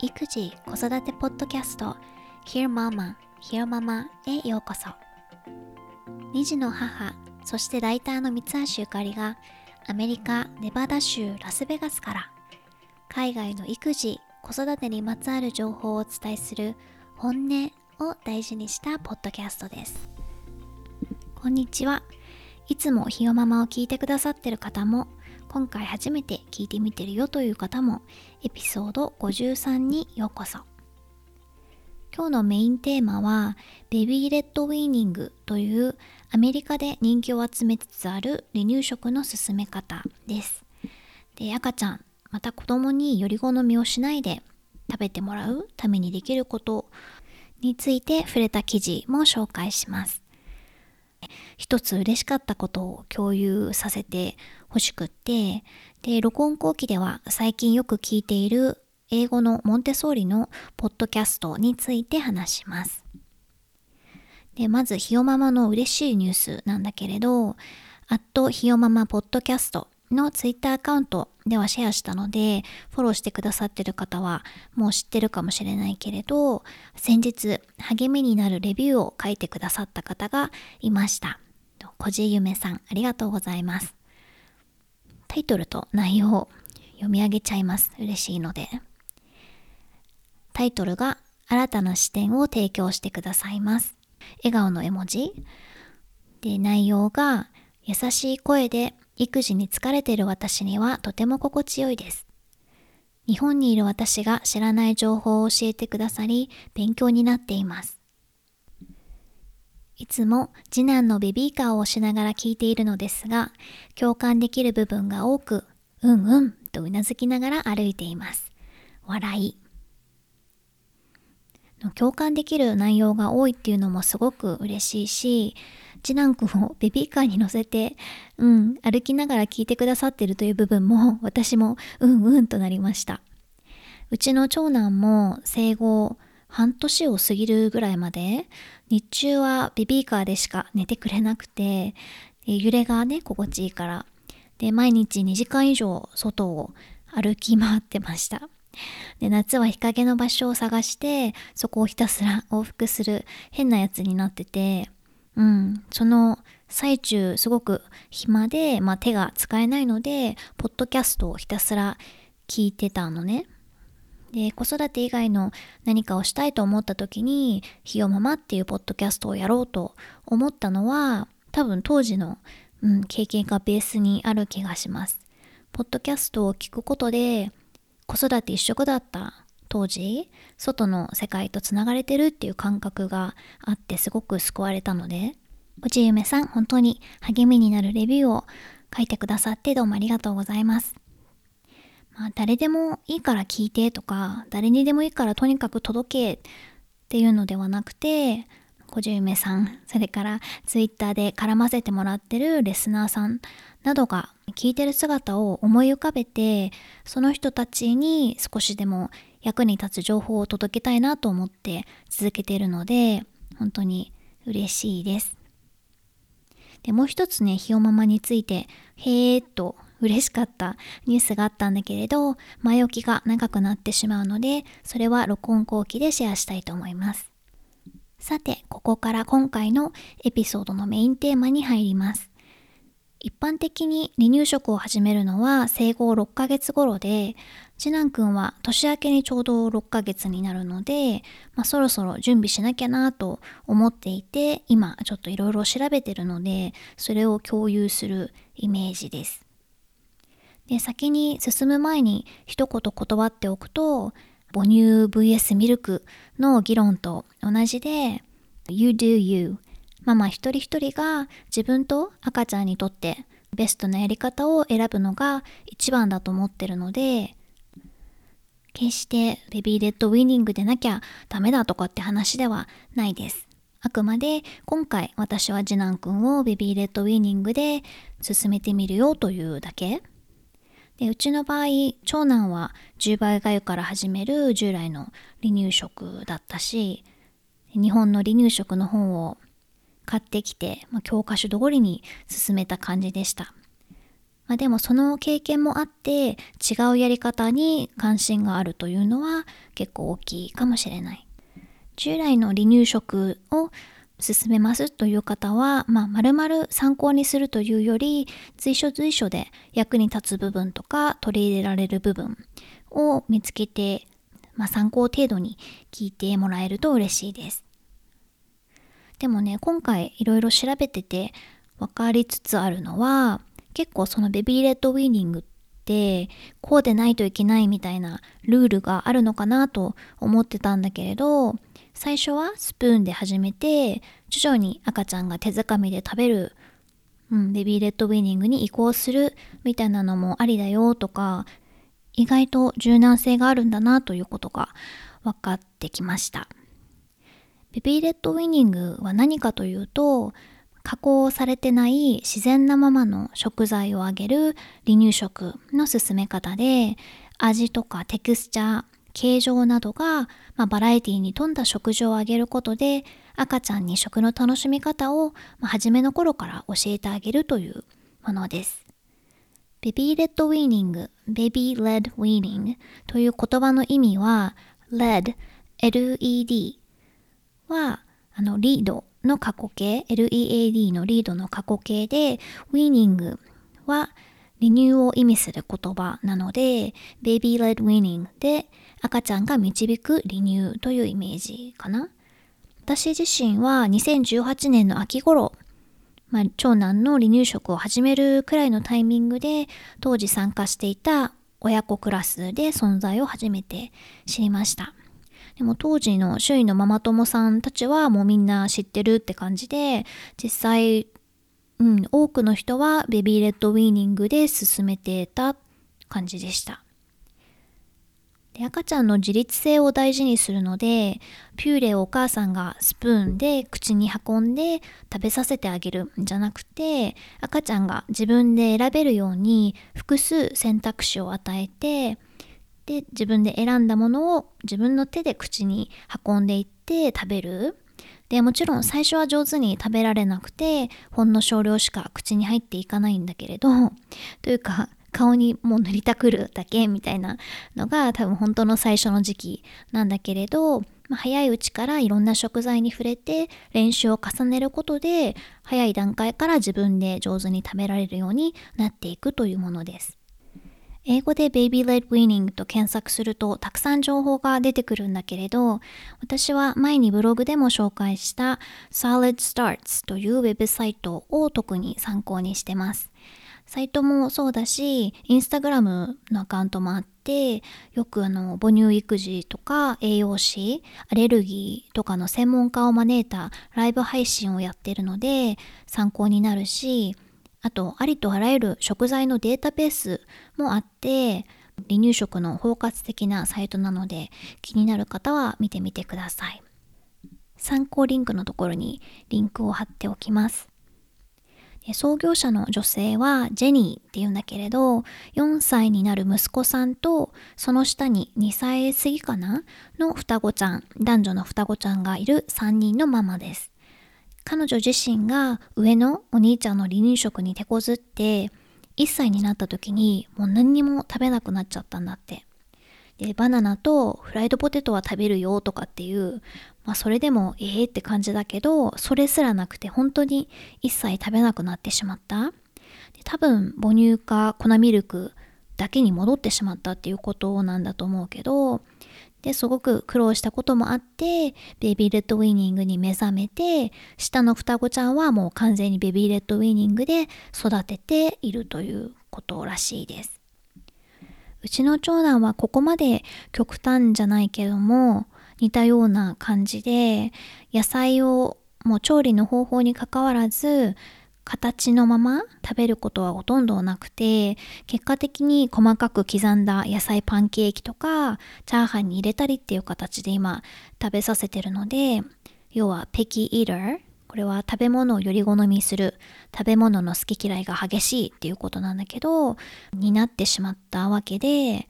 育児子育てポッドキャスト Hear Mama, Hear Mama へようこそ。2児の母そしてライターの三橋ゆかりがアメリカ・ネバダ州ラスベガスから海外の育児子育てにまつわる情報をお伝えする本音を大事にしたポッドキャストです。こんにちは。いつもひよママを聞いてくださってる方も今回初めて聞いてみてるよという方もエピソード53にようこそ。今日のメインテーマはベビーレッドウィーニングというアメリカで人気を集めつつある離乳食の進め方です。で赤ちゃんまた子供により好みをしないで食べてもらうためにできることについて触れた記事も紹介します。一つ嬉しかったことを共有させてほしくって、で、録音後期では最近よく聞いている英語のモンテソーリのポッドキャストについて話します。で、まず、ひよママの嬉しいニュースなんだけれど、アットひよママポッドキャストのツイッターアカウントではシェアしたので、フォローしてくださってる方はもう知ってるかもしれないけれど、先日励みになるレビューを書いてくださった方がいました。こじゆめさん、ありがとうございます。タイトルと内容を読み上げちゃいます。嬉しいので。タイトルが新たな視点を提供してくださいます。笑顔の絵文字。で、内容が優しい声で育児に疲れている私にはとても心地よいです。日本にいる私が知らない情報を教えてくださり、勉強になっています。いつも次男のベビーカーを押しながら聞いているのですが、共感できる部分が多く、うんうんとうなずきながら歩いています。笑い。共感できる内容が多いっていうのもすごく嬉しいし、次男くんをベビーカーに乗せて、うん、歩きながら聞いてくださってるという部分も私もうんうんとなりました。うちの長男も生後半年を過ぎるぐらいまで日中はベビーカーでしか寝てくれなくて揺れがね心地いいから。で毎日2時間以上外を歩き回ってました。で夏は日陰の場所を探してそこをひたすら往復する変なやつになってて。うん、その最中すごく暇で、まあ、手が使えないのでポッドキャストをひたすら聞いてたのね。で子育て以外の何かをしたいと思った時に「ひよママ」っていうポッドキャストをやろうと思ったのは多分当時の、うん、経験がベースにある気がします。ポッドキャストを聞くことで子育て一色だった当時外の世界とつながれてるっていう感覚があってすごく救われたのでおちゆめさん本当に励みになるレビューを書いてくださってどうもありがとうございます。まあ、誰でもいいから聞いてとか誰にでもいいからとにかく届けっていうのではなくてこじゆめさんそれからツイッターで絡ませてもらってるレスナーさんなどが聞いてる姿を思い浮かべてその人たちに少しでも役に立つ情報を届けたいなと思って続けているので本当に嬉しいです。でもう一つねひよママについてへーっと嬉しかったニュースがあったんだけれど前置きが長くなってしまうのでそれは録音後期でシェアしたいと思います。さてここから今回のエピソードのメインテーマに入ります。一般的に離乳食を始めるのは生後6ヶ月頃で次男くんは年明けにちょうど6ヶ月になるので、まあ、そろそろ準備しなきゃなと思っていて今ちょっといろいろ調べてるのでそれを共有するイメージです。で先に進む前に一言断っておくと母乳 vs ミルクの議論と同じで You do you ママ一人一人が自分と赤ちゃんにとってベストなやり方を選ぶのが一番だと思ってるので決してベビーレッドウィニングでなきゃダメだとかって話ではないです。あくまで今回私は次男くんをベビーレッドウィーニングで進めてみるよというだけ。でうちの場合長男は10倍がゆから始める従来の離乳食だったし日本の離乳食の本を買ってきて、まあ、教科書通りに進めた感じでした。まあ、でもその経験もあって違うやり方に関心があるというのは結構大きいかもしれない。従来の離乳食を進めますという方は、まあ、丸々参考にするというより随所随所で役に立つ部分とか取り入れられる部分を見つけて、まあ、参考程度に聞いてもらえると嬉しいです。でもね今回いろいろ調べてて分かりつつあるのは結構そのベビーレッドウィーニングってこうでないといけないみたいなルールがあるのかなと思ってたんだけれど最初はスプーンで始めて徐々に赤ちゃんが手づかみで食べる、うん、ベビーレッドウィニングに移行するみたいなのもありだよとか意外と柔軟性があるんだなということが分かってきました。ベビーレッドウィニングは何かというと加工されてない自然なままの食材をあげる離乳食の進め方で味とかテクスチャー形状などが、まあ、バラエティに富んだ食事をあげることで赤ちゃんに食の楽しみ方を、まあ、初めの頃から教えてあげるというものです。 baby-led weaning、baby-led weaning という言葉の意味は LED、LED はあの lead の過去形 LEAD のリードの過去形でウィーニングは離乳を意味する言葉なので Baby led weaning で赤ちゃんが導く離乳というイメージかな私自身は2018年の秋頃、まあ、長男の離乳食を始めるくらいのタイミングで当時参加していた親子クラスで存在を初めて知りましたでも当時の周囲のママ友さんたちはもうみんな知ってるって感じで、実際、うん、多くの人はベビーレッドウィーニングで進めてた感じでした。で赤ちゃんの自立性を大事にするのでピューレをお母さんがスプーンで口に運んで食べさせてあげるんじゃなくて赤ちゃんが自分で選べるように複数選択肢を与えてで自分で選んだものを自分の手で口に運んでいって食べる。でもちろん最初は上手に食べられなくてほんの少量しか口に入っていかないんだけれどというか顔にもう塗りたくるだけみたいなのが多分本当の最初の時期なんだけれど、まあ、早いうちからいろんな食材に触れて練習を重ねることで早い段階から自分で上手に食べられるようになっていくというものです。英語で Baby Led Weaning と検索するとたくさん情報が出てくるんだけれど私は前にブログでも紹介した Solid Starts というウェブサイトを特に参考にしてます。サイトもそうだし、インスタグラムのアカウントもあって、よくあの母乳育児とか栄養士、アレルギーとかの専門家を招いたライブ配信をやってるので参考になるし、あとありとあらゆる食材のデータベースもあって離乳食の包括的なサイトなので気になる方は見てみてください。参考リンクのところにリンクを貼っておきます。創業者の女性はジェニーっていうんだけれど4歳になる息子さんとその下に2歳過ぎかな？の双子ちゃん男女の双子ちゃんがいる3人のママです。彼女自身が上のお兄ちゃんの離乳食に手こずって1歳になった時にもう何にも食べなくなっちゃったんだって。でバナナとフライドポテトは食べるよとかっていう、まあ、それでもええって感じだけどそれすらなくて本当に一切食べなくなってしまったで多分母乳か粉ミルクだけに戻ってしまったっていうことなんだと思うけどですごく苦労したこともあって baby-led weaning に目覚めて下の双子ちゃんはもう完全に baby-led weaning で育てているという。ことらしいですうちの長男はここまで極端じゃないけども似たような感じで野菜をもう調理の方法にかかわらず形のまま食べることはほとんどなくて結果的に細かく刻んだ野菜パンケーキとかチャーハンに入れたりっていう形で今食べさせてるので要はペキイーターこれは食べ物をより好みする食べ物の好き嫌いが激しいっていうことなんだけどになってしまったわけで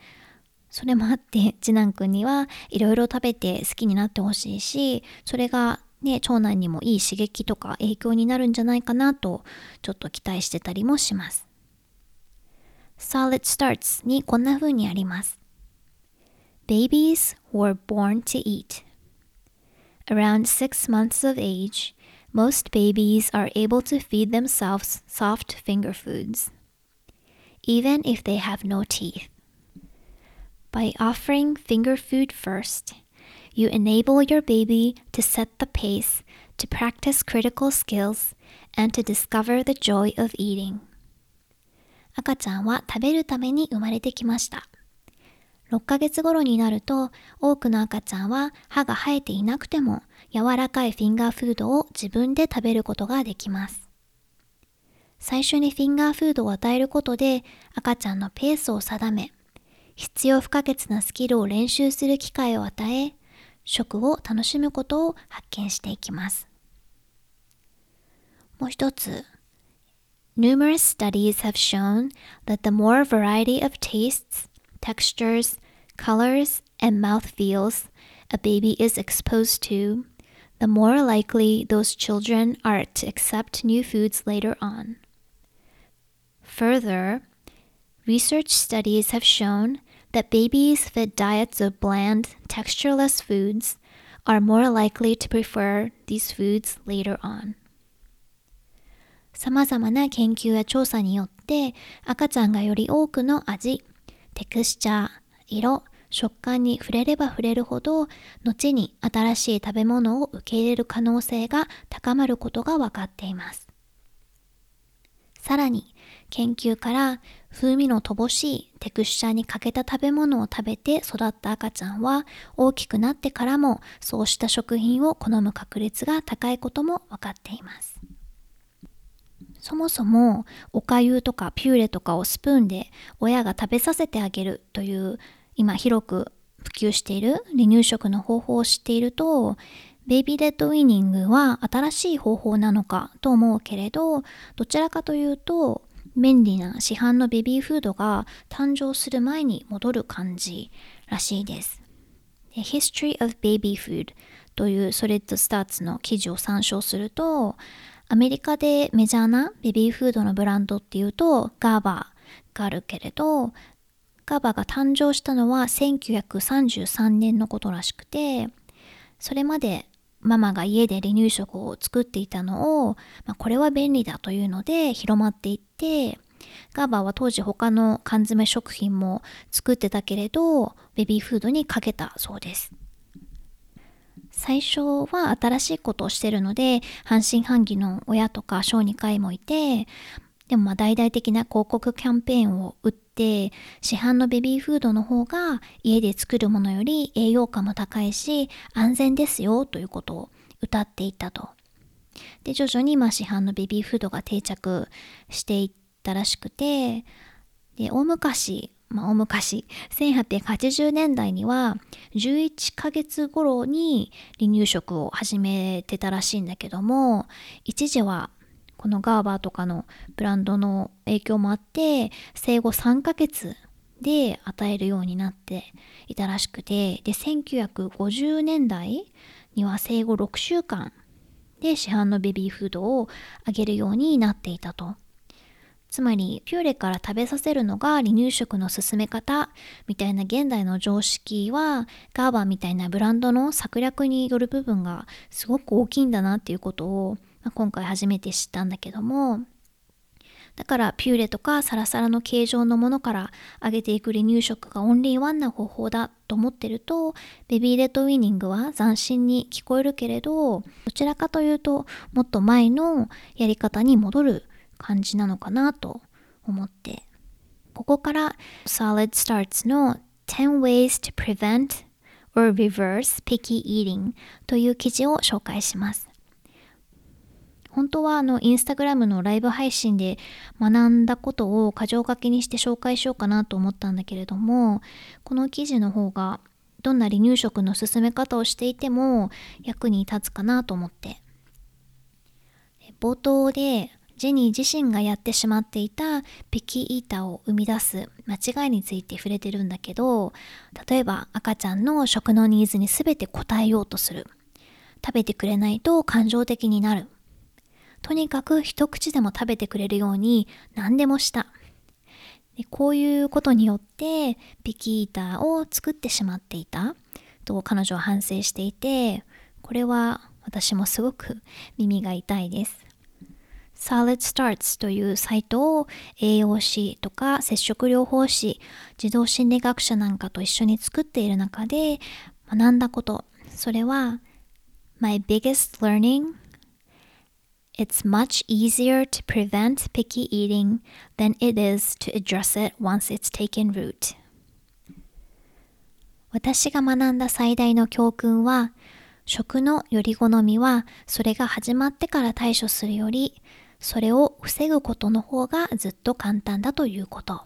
それもあって次男くんにはいろいろ食べて好きになってほしいしそれがね、長男にもいい刺激とか影響になるんじゃないかなとちょっと期待してたりもします。Solid Starts にこんな風にあります。Babies were born to eat. Around six months of age, most babies are able to feed themselves soft finger foods, even if they have no teeth. By offering finger food first, you enable your baby to set the pace, to practice critical skills, and to discover the joy of eating. 赤ちゃんは食べるために生まれてきました。6ヶ月頃になると多くの赤ちゃんは歯が生えていなくても柔らかいフィンガーフードを自分で食べることができます。最初にフィンガーフードを与えることで赤ちゃんのペースを定め必要不可欠なスキルを練習する機会を与え食を楽しむことを発見していきます。もう一つ Numerous studies have shown that the more variety of tastes, textures, colors, and mouth feels a baby is exposed to, the more likely those children are to accept new foods later on. Further, research studies have shown that babies fed diets of bland, textureless foods are more likely to prefer these foods later on. 様々な研究や調査によって赤ちゃんがより多くの味、テクスチャー、色、食感に触れれば触れるほど後に新しい食べ物を受け入れる可能性が高まることが分かっています。さらに研究から風味の乏しいテクスチャーに欠けた食べ物を食べて育った赤ちゃんは大きくなってからもそうした食品を好む確率が高いことも分かっています。そもそもおかゆとかピューレとかをスプーンで親が食べさせてあげるという今広く普及している離乳食の方法を知っているとベイビーレッドウィニングは新しい方法なのかと思うけれどどちらかというと便利な市販のベビーフードが誕生する前に戻る感じらしいです。History of Baby Food というソレッドスターツの記事を参照するとアメリカでメジャーなベビーフードのブランドっていうとガーバーがあるけれどガーバーが誕生したのは1933年のことらしくてそれまでママが家で離乳食を作っていたのを、まあ、これは便利だというので広まっていってガーバーは当時他の缶詰食品も作ってたけれどベビーフードにかけたそうです。最初は新しいことをしてるので半信半疑の親とか小児科医もいてでもまあ大々的な広告キャンペーンを打って市販のベビーフードの方が家で作るものより栄養価も高いし安全ですよということを歌っていたと。で徐々にまあ市販のベビーフードが定着していったらしくてで大昔まあ、大昔1880年代には11ヶ月頃に離乳食を始めてたらしいんだけども一時はこのガーバーとかのブランドの影響もあって生後3ヶ月で与えるようになっていたらしくてで1950年代には生後6週間で市販のベビーフードをあげるようになっていたと。つまりピューレから食べさせるのが離乳食の進め方みたいな現代の常識はガーバーみたいなブランドの策略による部分がすごく大きいんだなっていうことを、まあ、今回初めて知ったんだけどもだからピューレとかサラサラの形状のものから揚げていく離乳食がオンリーワンな方法だと思ってるとベビーレッドウィーニングは斬新に聞こえるけれどどちらかというともっと前のやり方に戻る感じなのかなと思って。ここから Solid Starts の10 Ways to Prevent or Reverse Picky Eating という記事を紹介します。本当はあのインスタグラムのライブ配信で学んだことを箇条書きにして紹介しようかなと思ったんだけれどもこの記事の方がどんな離乳食の進め方をしていても役に立つかなと思って冒頭でジェニー自身がやってしまっていたピキイーターを生み出す間違いについて触れてるんだけど例えば赤ちゃんの食のニーズに全て応えようとする食べてくれないと感情的になる。とにかく一口でも食べてくれるように何でもした。でこういうことによってピキータを作ってしまっていたと彼女は反省していてこれは私もすごく耳が痛いです。Solid Starts というサイトを栄養士とか接触療法士、児童心理学者なんかと一緒に作っている中で学んだこと、それは My biggest learning It's much easier to prevent picky eating than it is to address it once it's taken root. 私が学んだ最大の教訓は、食のより好みはそれが始まってから対処するより、それを防ぐことの方がずっと簡単だということ。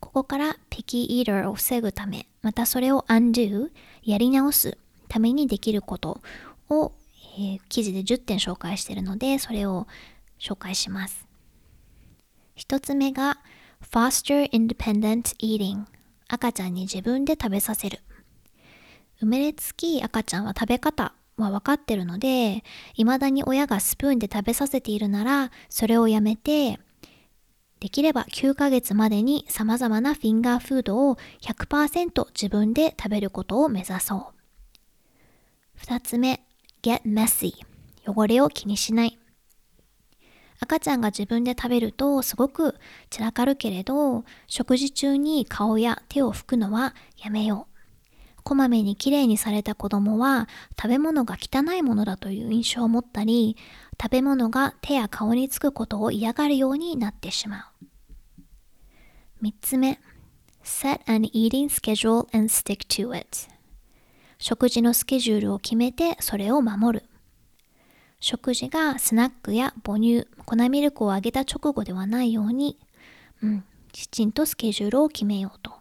ここから picky eater を防ぐため、またそれを undo やり直すためにできることをえー、記事で10点紹介しているので、それを紹介します。一つ目が Foster Independent Eating 赤ちゃんに自分で食べさせる生まれつき赤ちゃんは食べ方は分かってるので未だに親がスプーンで食べさせているならそれをやめてできれば9ヶ月までに様々なフィンガーフードを100%自分で食べることを目指そう。2つ目、get messy. 汚れを気にしない。赤ちゃんが自分で食べるとすごく散らかるけれど食事中に顔や手を拭くのはやめよう。こまめにきれいにされた子供は食べ物が汚いものだという印象を持ったり食べ物が手や顔につくことを嫌がるようになってしまう。3つ目。Set an eating schedule and stick to it. 食事のスケジュールを決めてそれを守る。食事がスナックや母乳、粉ミルクをあげた直後ではないように、うん、きちんとスケジュールを決めようと。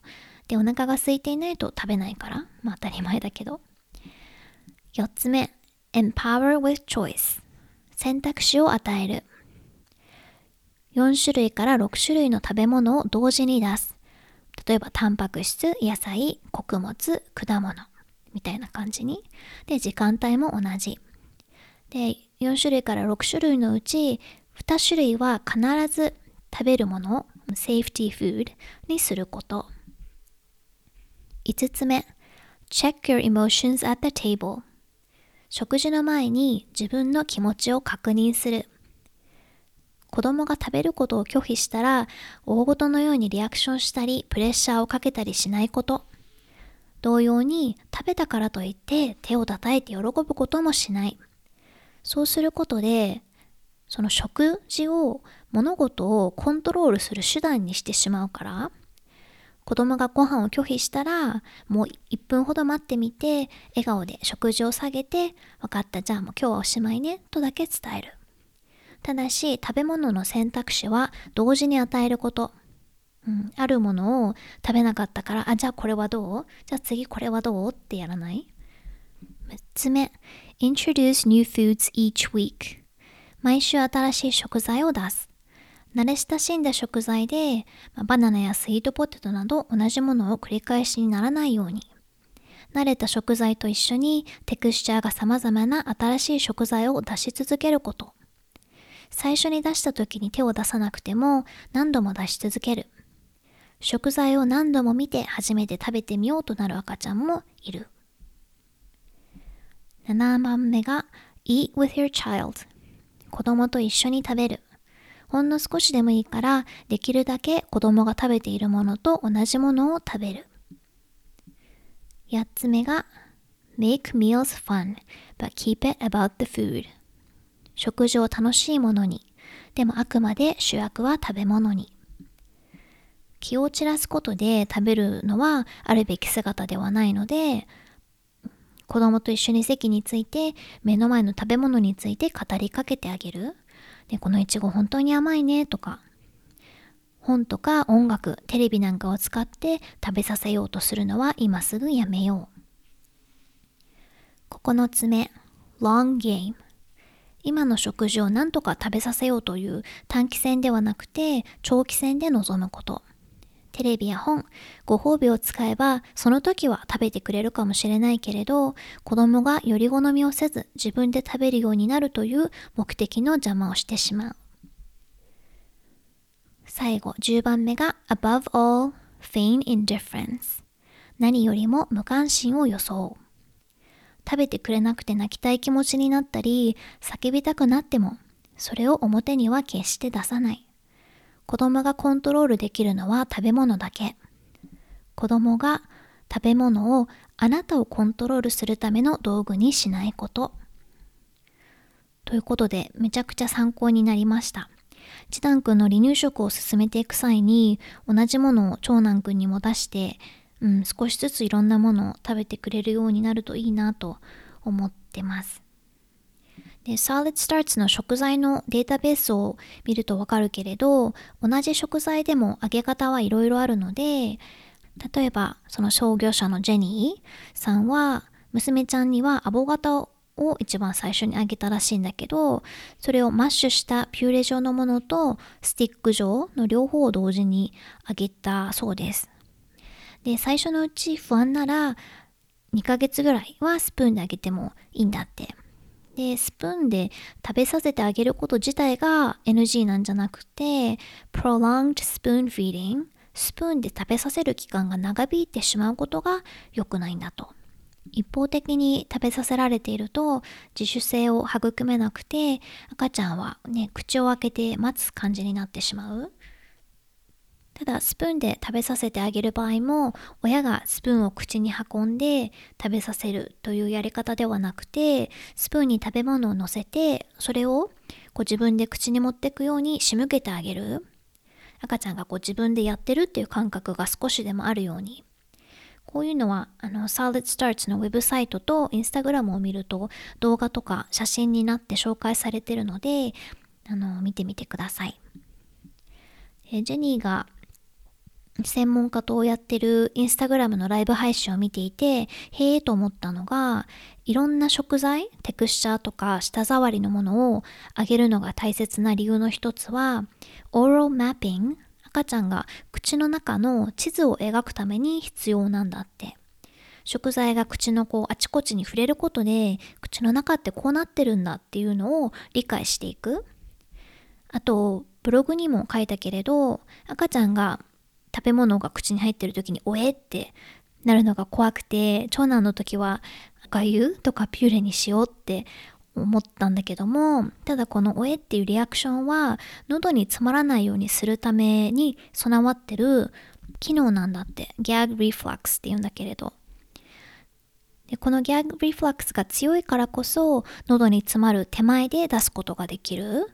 で、お腹が空いていないと食べないから、まあ当たり前だけど。4つ目、empower with choice 選択肢を与える。4種類から6種類の食べ物を同時に出す。例えば、タンパク質、野菜、穀物、果物。みたいな感じに。で、時間帯も同じ。で、4種類から6種類のうち、2種類は必ず食べるものを、セーフティーフードにすること。5つ目、check your emotions at the table 食事の前に自分の気持ちを確認する。子供が食べることを拒否したら、大ごとのようにリアクションしたり、プレッシャーをかけたりしないこと。同様に食べたからといって手を叩いて喜ぶこともしない。そうすることで、その食事を物事をコントロールする手段にしてしまうから、子供がご飯を拒否したら、もう1分ほど待ってみて、笑顔で食事を下げて、分かった、じゃあもう今日はおしまいね、とだけ伝える。ただし、食べ物の選択肢は同時に与えること。うん、あるものを食べなかったから、あ、じゃあこれはどう？じゃあ次これはどう？ってやらない？6つ目、introduce new foods each week 毎週新しい食材を出す。慣れ親しんだ食材で、まあ、バナナやスイートポテトなど同じものを繰り返しにならないように。慣れた食材と一緒にテクスチャーが様々な新しい食材を出し続けること。最初に出した時に手を出さなくても何度も出し続ける。食材を何度も見て初めて食べてみようとなる赤ちゃんもいる。7番目が Eat with your child 子供と一緒に食べる。ほんの少しでもいいからできるだけ子供が食べているものと同じものを食べる。8つ目が Make meals fun but keep it about the food 食事を楽しいものにでもあくまで主役は食べ物に気を散らすことで食べるのはあるべき姿ではないので子供と一緒に席について目の前の食べ物について語りかけてあげる。でこのいちご本当に甘いねとか本とか音楽、テレビなんかを使って食べさせようとするのは今すぐやめよう。9つ目、long game。今の食事を何とか食べさせようという短期戦ではなくて長期戦で臨むこと。テレビや本、ご褒美を使えば、その時は食べてくれるかもしれないけれど、子供がより好みをせず自分で食べるようになるという目的の邪魔をしてしまう。最後、10番目が above all, feign indifference 何よりも無関心を装う。食べてくれなくて泣きたい気持ちになったり、叫びたくなっても、それを表には決して出さない。子供がコントロールできるのは食べ物だけ。子供が食べ物をあなたをコントロールするための道具にしないこと。ということで、めちゃくちゃ参考になりました。次男くんの離乳食を進めていく際に、同じものを長男くんにも出して、うん、少しずついろんなものを食べてくれるようになるといいなと思ってます。で、Solid Starts の食材のデータベースを見るとわかるけれど、同じ食材でも揚げ方はいろいろあるので、例えばその創業者のジェニーさんは、娘ちゃんにはアボガトを一番最初に揚げたらしいんだけど、それをマッシュしたピューレ状のものとスティック状の両方を同時に揚げたそうです。で、最初のうち不安なら2ヶ月ぐらいはスプーンで揚げてもいいんだって。で、スプーンで食べさせてあげること自体が NG なんじゃなくて、prolonged spoon feeding スプーンで食べさせる期間が長引いてしまうことが良くないんだと。一方的に食べさせられていると自主性を育めなくて赤ちゃんはね口を開けて待つ感じになってしまうただスプーンで食べさせてあげる場合も親がスプーンを口に運んで食べさせるというやり方ではなくてスプーンに食べ物を乗せてそれをこう自分で口に持っていくように仕向けてあげる赤ちゃんがこう自分でやってるっていう感覚が少しでもあるようにこういうのはあの Solid Starts のウェブサイトとインスタグラムを見ると動画とか写真になって紹介されてるのであの見てみてください。ジェニーが専門家とやってるインスタグラムのライブ配信を見ていて、へえと思ったのが、いろんな食材、テクスチャーとか舌触りのものをあげるのが大切な理由の一つは、オーロマッピング、赤ちゃんが口の中の地図を描くために必要なんだって。食材が口のこうあちこちに触れることで、口の中ってこうなってるんだっていうのを理解していく。あと、ブログにも書いたけれど、赤ちゃんが食べ物が口に入ってる時におえってなるのが怖くて長男の時は赤湯とかピューレにしようって思ったんだけどもただこのおえっていうリアクションは喉に詰まらないようにするために備わってる機能なんだって。ギャグリフラックスって言うんだけれど。でこのギャグリフラックスが強いからこそ喉に詰まる手前で出すことができる。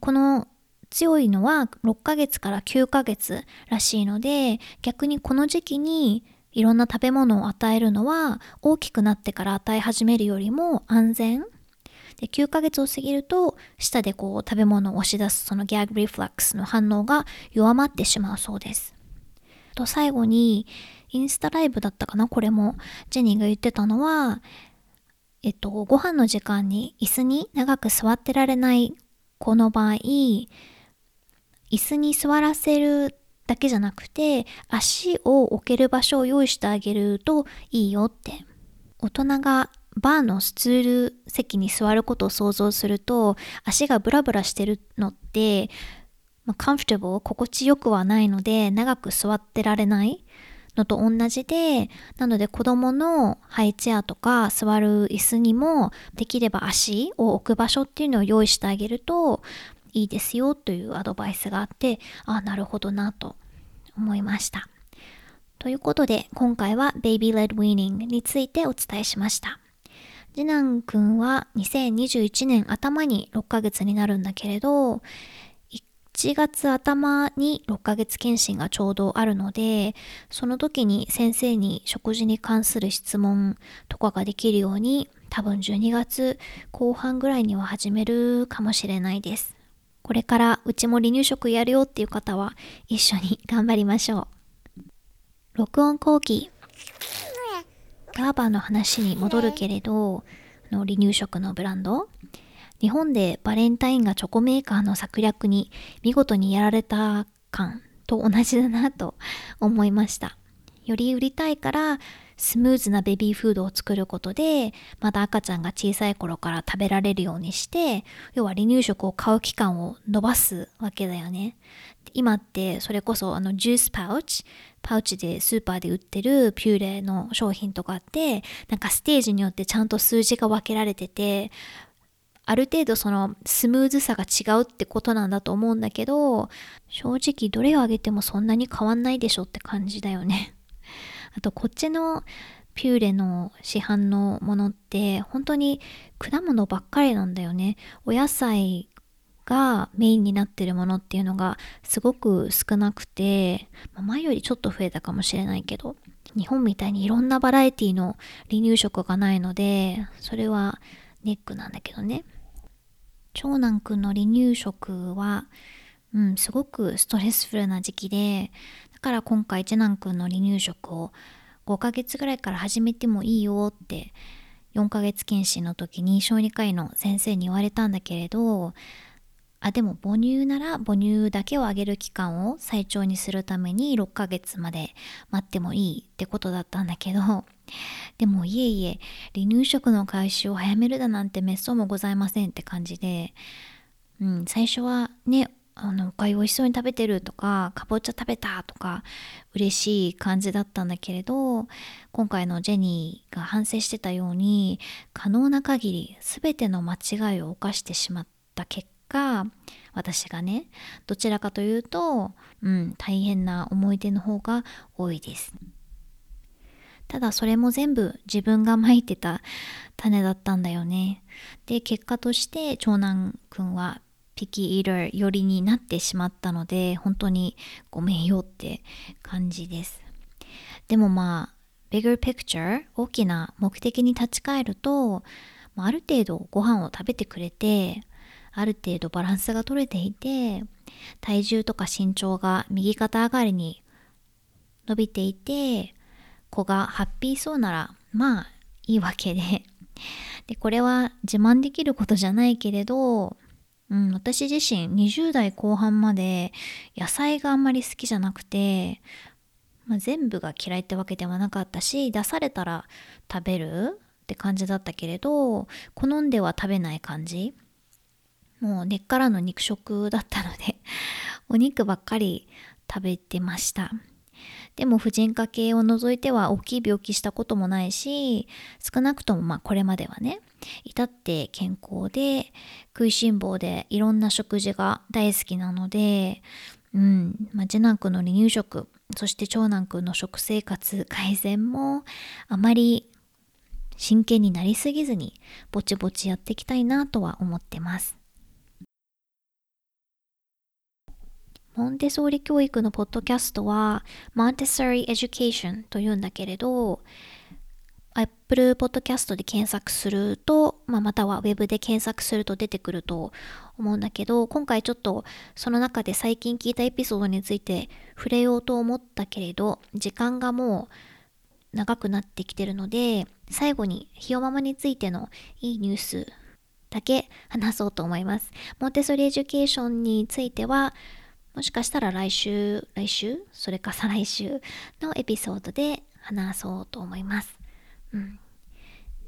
この強いのは6ヶ月から9ヶ月らしいので逆にこの時期にいろんな食べ物を与えるのは大きくなってから与え始めるよりも安全で9ヶ月を過ぎると舌でこう食べ物を押し出すそのギャグリフラックスの反応が弱まってしまうそうです。と最後にインスタライブだったかなこれもジェニーが言ってたのはえっとご飯の時間に椅子に長く座ってられない子の場合椅子に座らせるだけじゃなくて足を置ける場所を用意してあげるといいよって。大人がバーのスツール席に座ることを想像すると足がブラブラしてるのって、まあ、カンフテボ心地よくはないので長く座ってられないのと同じでなので子供のハイチェアとか座る椅子にもできれば足を置く場所っていうのを用意してあげるといいですよというアドバイスがあってああなるほどなと思いました。ということで今回は Baby Led Weaning についてお伝えしました。次男くんは2021年頭に6ヶ月になるんだけれど1月頭に6ヶ月検診がちょうどあるのでその時に先生に食事に関する質問とかができるように多分12月後半ぐらいには始めるかもしれないです。これからうちも離乳食やるよっていう方は一緒に頑張りましょう。録音後期。ガーバーの話に戻るけれどあ、の離乳食のブランド日本でバレンタインがチョコメーカーの策略に見事にやられた感とと同じだなと思いましたより売りたいからスムーズなベビーフードを作ることでまだ赤ちゃんが小さい頃から食べられるようにして要は離乳食を買う期間を伸ばすわけだよね。今ってそれこそあのジュースパウチパウチでスーパーで売ってるピューレの商品とかってなんかステージによってちゃんと数字が分けられててある程度そのスムーズさが違うってことなんだと思うんだけど正直どれをあげてもそんなに変わんないでしょって感じだよね。あとこっちのピューレの市販のものって本当に果物ばっかりなんだよね。お野菜がメインになってるものっていうのがすごく少なくて、まあ、前よりちょっと増えたかもしれないけど日本みたいにいろんなバラエティの離乳食がないのでそれはネックなんだけどね。長男くんの離乳食はうんすごくストレスフルな時期でから今回次男くんの離乳食を5ヶ月ぐらいから始めてもいいよって4ヶ月検診の時に小児科医の先生に言われたんだけれどあでも母乳なら母乳だけをあげる期間を最長にするために6ヶ月まで待ってもいいってことだったんだけどでもいえいえ離乳食の開始を早めるだなんてめっそうもございませんって感じで、うん、最初はねあのおかゆ美味しそうに食べてるとかかぼちゃ食べたとか嬉しい感じだったんだけれど今回のジェニーが反省してたように可能な限り全ての間違いを犯してしまった結か私がねどちらかというとうん大変な思い出の方が多いです。ただそれも全部自分がまいてた種だったんだよね。で結果として長男くんはピキイーラー寄りになってしまったので本当にごめんよって感じです。でもまあ bigger picture 大きな目的に立ち返るとある程度ご飯を食べてくれてある程度バランスが取れていて体重とか身長が右肩上がりに伸びていて子がハッピーそうならまあいいわけで。でこれは自慢できることじゃないけれど、うん、私自身20代後半まで野菜があんまり好きじゃなくて、まあ、全部が嫌いってわけではなかったし出されたら食べるって感じだったけれど好んでは食べない感じ。もう根っからの肉食だったのでお肉ばっかり食べてました。でも婦人科系を除いては大きい病気したこともないし少なくともまあこれまではね至って健康で食いしん坊でいろんな食事が大好きなのでうん、まあ、次男くんの離乳食そして長男くんの食生活改善もあまり真剣になりすぎずにぼちぼちやっていきたいなとは思ってます。モンテソーリ教育のポッドキャストは、 Montessori Education というんだけれど、Apple Podcast で検索すると、まあ、または Web で検索すると出てくると思うんだけど、今回ちょっとその中で最近聞いたエピソードについて触れようと思ったけれど、時間がもう長くなってきてるので、最後にひよママについてのいいニュースだけ話そうと思います。モンテソリエデュケーションについては、もしかしたら来週、来週？それか再来週のエピソードで話そうと思います。うん。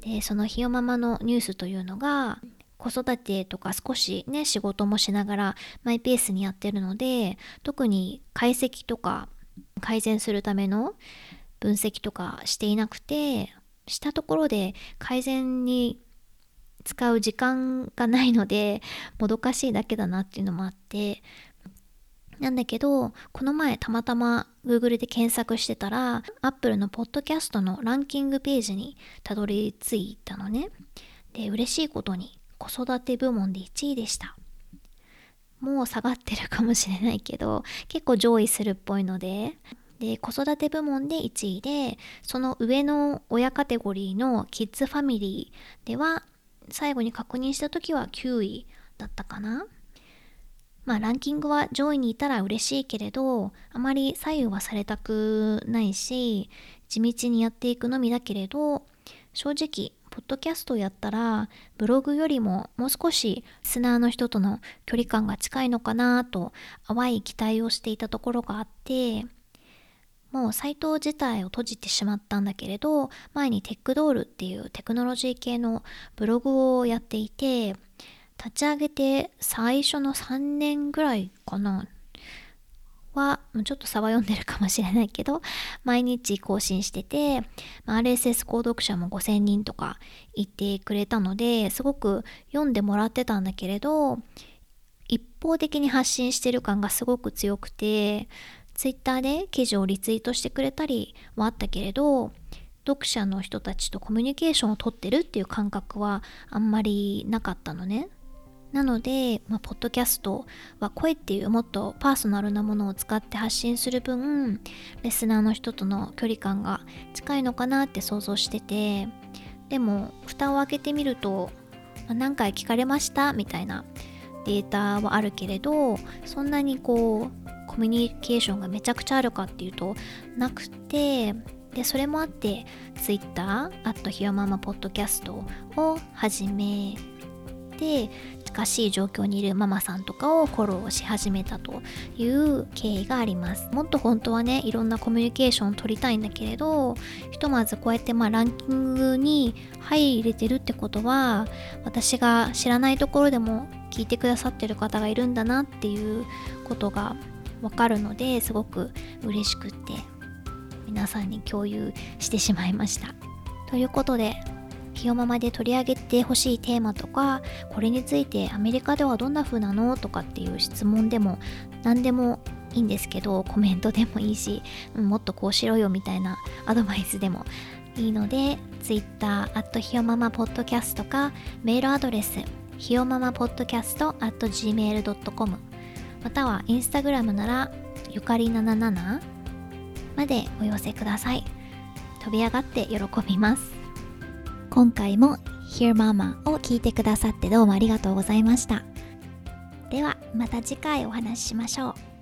で、そのひよママのニュースというのが、子育てとか少しね、仕事もしながらマイペースにやってるので、特に解析とか改善するための分析とかしていなくて、したところで改善に使う時間がないのでもどかしいだけだなっていうのもあってなんだけど、この前たまたま Google で検索してたら、Apple のポッドキャストのランキングページにたどり着いたのね。で、嬉しいことに子育て部門で1位でした。もう下がってるかもしれないけど、結構上位するっぽいので、で、子育て部門で1位で、その上の親カテゴリーのキッズファミリーでは、最後に確認した時は9位だったかな。まあランキングは上位にいたら嬉しいけれど、あまり左右はされたくないし、地道にやっていくのみだけれど、正直ポッドキャストをやったらブログよりももう少しスナーの人との距離感が近いのかなと淡い期待をしていたところがあってもうサイト自体を閉じてしまったんだけれど前にテックドールっていうテクノロジー系のブログをやっていて立ち上げて最初の3年ぐらいかなはちょっと差は読んでるかもしれないけど毎日更新してて、RSS 購読者も5000人とか言ってくれたのですごく読んでもらってたんだけれど一方的に発信してる感がすごく強くて Twitter で記事をリツイートしてくれたりはあったけれど読者の人たちとコミュニケーションをとってるっていう感覚はあんまりなかったのね。なので、まあ、ポッドキャストは声っていうもっとパーソナルなものを使って発信する分レスナーの人との距離感が近いのかなって想像しててでも蓋を開けてみると、まあ、何回聞かれましたみたいなデータはあるけれどそんなにこうコミュニケーションがめちゃくちゃあるかっていうとなくてでそれもあって Twitter ひよままポッドキャストを始めて近しい状況にいるママさんとかをフォローし始めたという経緯があります。もっと本当はねいろんなコミュニケーションを取りたいんだけれどひとまずこうやってまあランキングに入れてるってことは私が知らないところでも聞いてくださってる方がいるんだなっていうことがわかるのですごく嬉しくって皆さんに共有してしまいました。ということでひよままで取り上げてほしいテーマとかこれについてアメリカではどんな風なのとかっていう質問でも何でもいいんですけどコメントでもいいし、うん、もっとこうしろよみたいな アドバイスでもいいので Twitter アットひよままポッドキャストかメールアドレスひよままポッドキャスト at gmail.com またはインスタグラムならゆかり77までお寄せください。飛び上がって喜びます。今回も Hear Mama を聞いてくださってどうもありがとうございました。ではまた次回お話ししましょう。